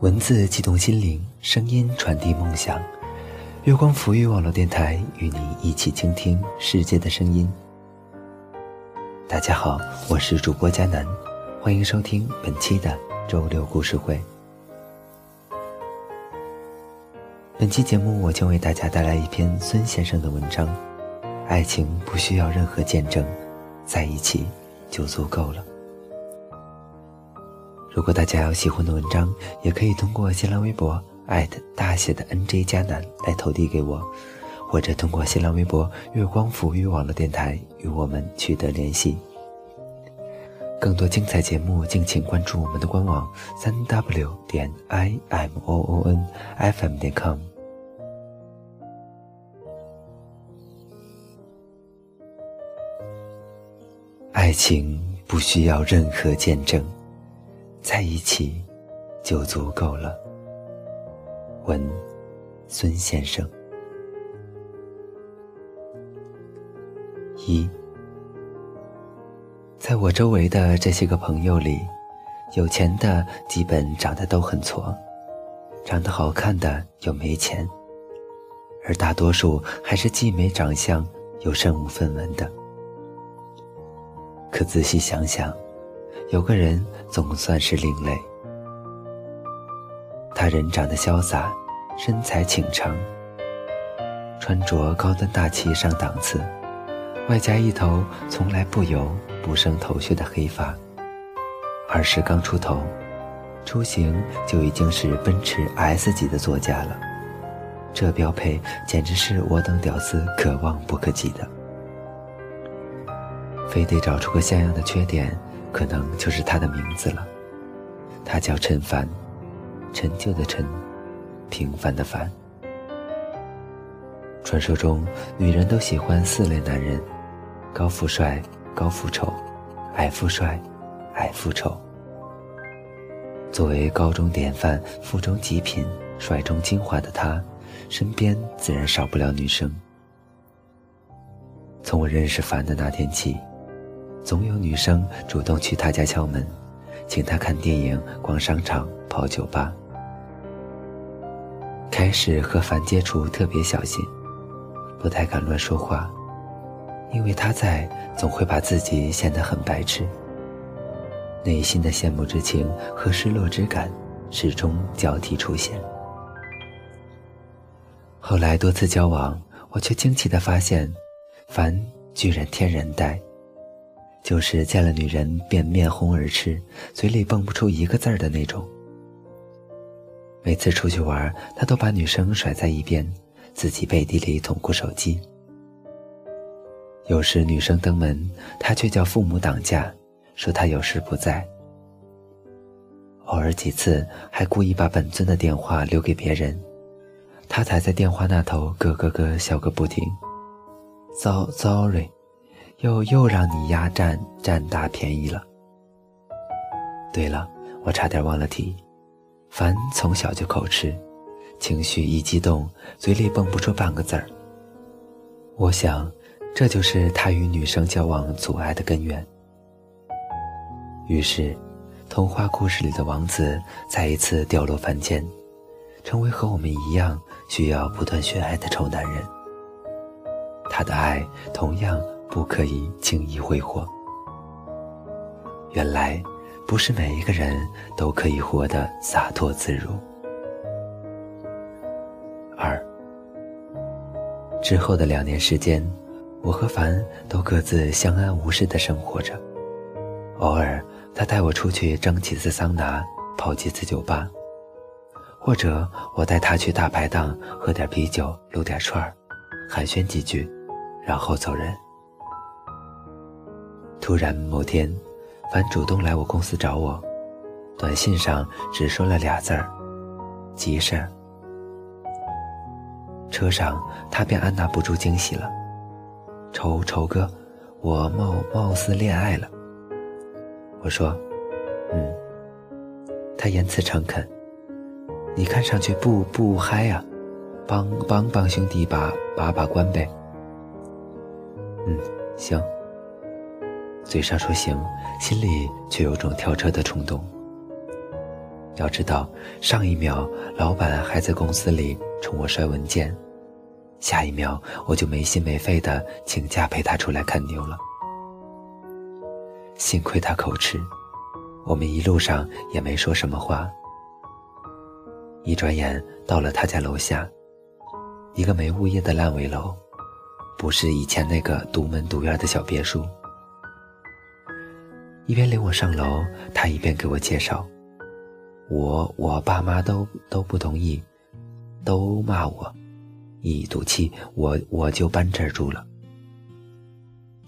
文字激动心灵，声音传递梦想。月光浮育网络电台与你一起倾听世界的声音。大家好，我是主播佳楠，欢迎收听本期的周六故事会。本期节目，我将为大家带来一篇孙先生的文章：爱情不需要任何见证，在一起就足够了。如果大家有喜欢的文章，也可以通过新浪微博大写的 NJ 加南来投递给我，或者通过新浪微博月光抚育网络电台与我们取得联系。更多精彩节目，敬请关注我们的官网三 w 点 i m o o n f m 点 com。爱情不需要任何见证。在一起就足够了。文，孙先生。一，在我周围的这些个朋友里，有钱的基本长得都很矬，长得好看的又没钱，而大多数还是既没长相又身无分文的。可仔细想想。有个人总算是另类，他人长得潇洒，身材倾长，穿着高端大气上档次，外加一头从来不油不生头屑的黑发，二十刚出头，出行就已经是奔驰 S 级的座驾了，这标配简直是我等屌丝可望不可及的，非得找出个像样的缺点。可能就是他的名字了，他叫陈凡，陈旧的陈，平凡的凡。传说中，女人都喜欢四类男人：高富帅、高富丑、矮富帅、矮富丑。作为高中典范、富中极品、帅中精华的他，身边自然少不了女生。从我认识凡的那天起。总有女生主动去他家敲门，请他看电影、逛商场、跑酒吧。开始和凡接触特别小心，不太敢乱说话，因为他在，总会把自己显得很白痴。内心的羡慕之情和失落之感始终交替出现。后来多次交往，我却惊奇地发现，凡居然天然呆。就是见了女人便面红耳赤，嘴里蹦不出一个字儿的那种。每次出去玩，他都把女生甩在一边，自己背地里捅咕手机。有时女生登门，他却叫父母挡驾，说他有事不在。偶尔几次还故意把本尊的电话留给别人，他才在电话那头咯咯咯笑个不停。糟，sorry。又又让你压占占大便宜了。对了，我差点忘了提，凡从小就口吃，情绪一激动，嘴里蹦不出半个字儿。我想，这就是他与女生交往阻碍的根源。于是，童话故事里的王子再一次掉落凡间，成为和我们一样需要不断寻爱的丑男人。他的爱同样。不可以轻易挥霍。原来，不是每一个人都可以活得洒脱自如。二之后的两年时间，我和凡都各自相安无事的生活着。偶尔，他带我出去蒸几次桑拿，泡几次酒吧，或者我带他去大排档喝点啤酒，撸点串儿，寒暄几句，然后走人。突然某天，凡主动来我公司找我，短信上只说了俩字儿：“急事儿。”车上他便按捺不住惊喜了：“丑丑哥，我貌貌似恋爱了。”我说：“嗯。”他言辞诚恳：“你看上去不不嗨呀，帮帮帮兄弟把把把关呗。”嗯，行。嘴上说行，心里却有种跳车的冲动。要知道，上一秒老板还在公司里冲我摔文件，下一秒我就没心没肺的请假陪他出来看牛了。幸亏他口吃，我们一路上也没说什么话。一转眼到了他家楼下，一个没物业的烂尾楼，不是以前那个独门独院的小别墅。一边领我上楼，他一边给我介绍。我我爸妈都都不同意，都骂我，一赌气，我我就搬这儿住了。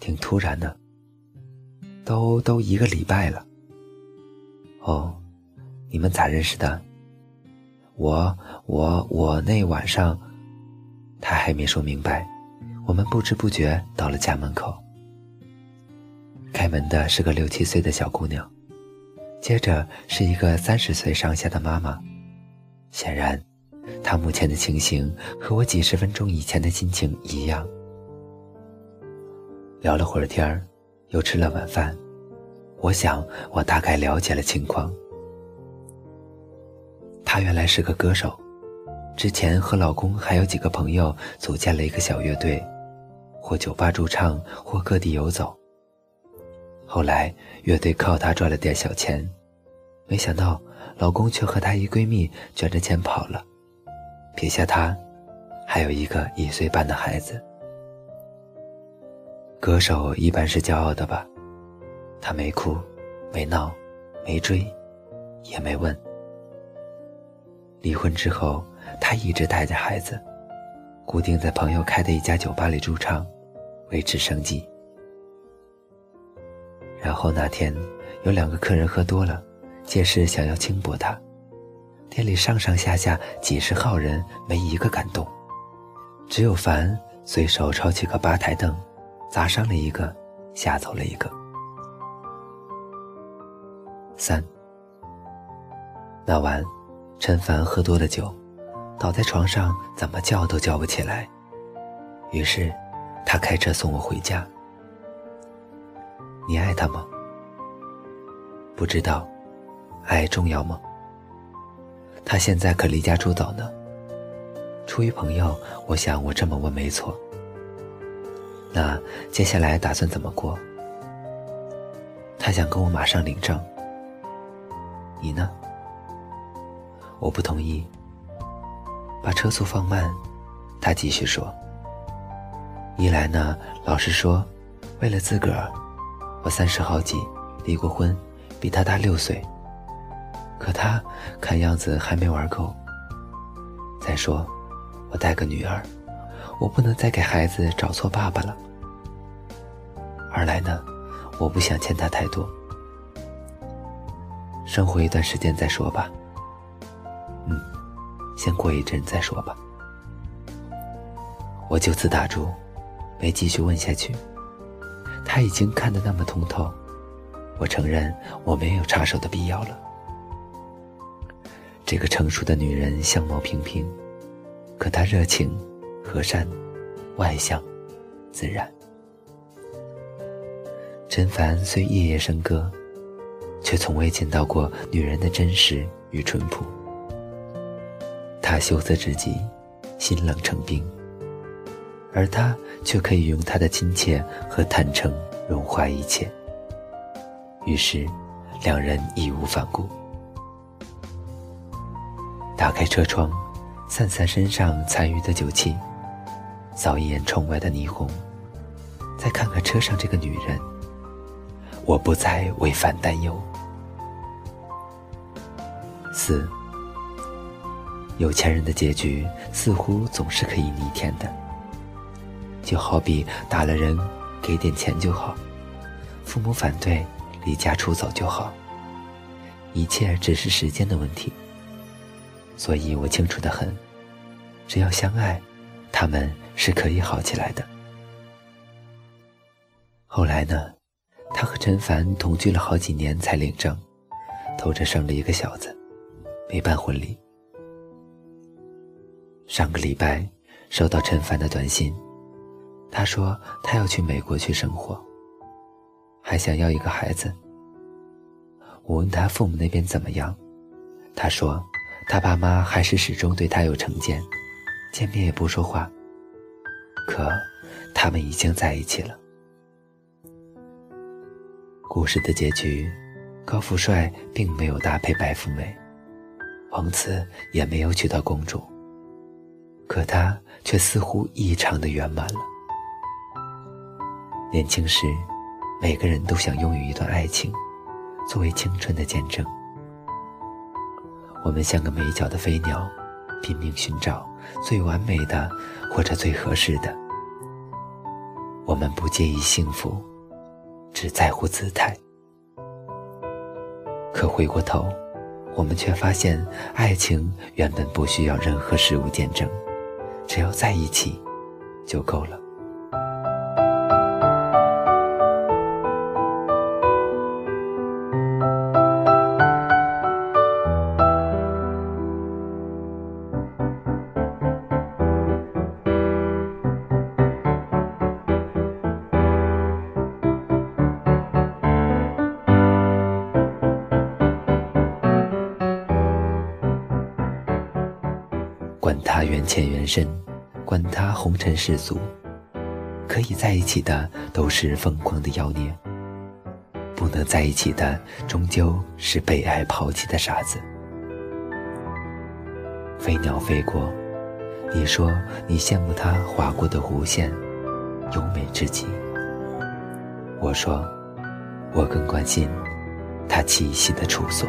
挺突然的，都都一个礼拜了。哦，你们咋认识的？我我我那晚上，他还没说明白，我们不知不觉到了家门口。开门的是个六七岁的小姑娘。接着是一个三十岁上下的妈妈，显然，她目前的情形和我几十分钟以前的心情一样。聊了会儿天儿，又吃了晚饭，我想我大概了解了情况。她原来是个歌手，之前和老公还有几个朋友组建了一个小乐队，或酒吧驻唱，或各地游走。后来乐队靠她赚了点小钱，没想到老公却和她一闺蜜卷着钱跑了，撇下她，还有一个一岁半的孩子。歌手一般是骄傲的吧？她没哭，没闹，没追，也没问。离婚之后，她一直带着孩子，固定在朋友开的一家酒吧里驻唱，维持生计。然后那天，有两个客人喝多了，借势想要轻薄他。店里上上下下几十号人，没一个敢动，只有凡随手抄起个吧台凳，砸伤了一个，吓走了一个。三。那晚，陈凡喝多了酒，倒在床上，怎么叫都叫不起来。于是，他开车送我回家。你爱他吗？不知道，爱重要吗？他现在可离家出走呢。出于朋友，我想我这么问没错。那接下来打算怎么过？他想跟我马上领证。你呢？我不同意。把车速放慢，他继续说。一来呢，老实说，为了自个儿。我三十好几，离过婚，比他大六岁。可他看样子还没玩够。再说，我带个女儿，我不能再给孩子找错爸爸了。二来呢，我不想欠他太多，生活一段时间再说吧。嗯，先过一阵再说吧。我就此打住，没继续问下去。他已经看得那么通透，我承认我没有插手的必要了。这个成熟的女人相貌平平，可她热情、和善、外向、自然。陈凡虽夜夜笙歌，却从未见到过女人的真实与淳朴。他羞涩至极，心冷成冰。而他却可以用他的亲切和坦诚融化一切。于是，两人义无反顾。打开车窗，散散身上残余的酒气，扫一眼窗外的霓虹，再看看车上这个女人，我不再为烦担忧。四，有钱人的结局似乎总是可以逆天的。就好比打了人，给点钱就好；父母反对，离家出走就好。一切只是时间的问题。所以我清楚的很，只要相爱，他们是可以好起来的。后来呢，他和陈凡同居了好几年才领证，偷着生了一个小子，没办婚礼。上个礼拜收到陈凡的短信。他说他要去美国去生活，还想要一个孩子。我问他父母那边怎么样，他说，他爸妈还是始终对他有成见，见面也不说话。可，他们已经在一起了。故事的结局，高富帅并没有搭配白富美，王子也没有娶到公主。可他却似乎异常的圆满了。年轻时，每个人都想拥有一段爱情，作为青春的见证。我们像个没脚的飞鸟，拼命寻找最完美的或者最合适的。我们不介意幸福，只在乎姿态。可回过头，我们却发现，爱情原本不需要任何事物见证。只要在一起，就够了。缘浅缘深，管他红尘世俗，可以在一起的都是疯狂的妖孽，不能在一起的终究是被爱抛弃的傻子。飞鸟飞过，你说你羡慕它划过的弧线，优美至极。我说，我更关心它栖息的处所。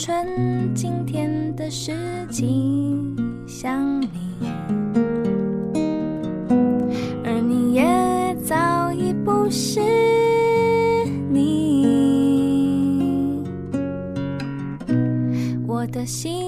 春，今天的事情想你，而你也早已不是你。我的心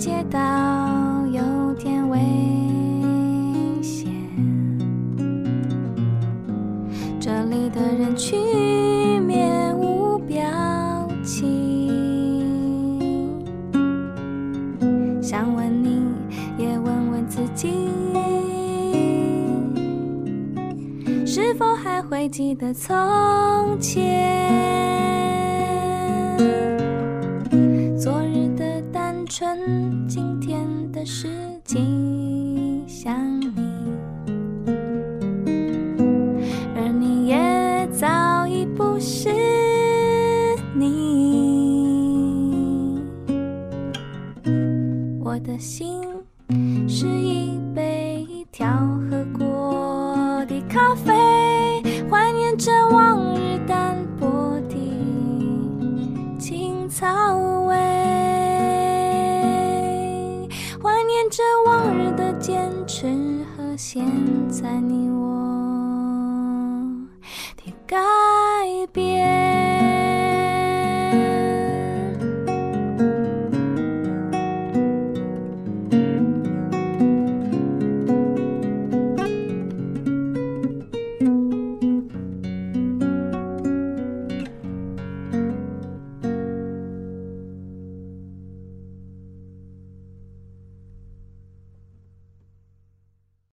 街道有点危险，这里的人群面无表情，想问你也问问自己。是否还会记得从前？春，今天的事情想你，而你也早已不是你。我的心是一杯调昨日的坚持和现在你我的改变。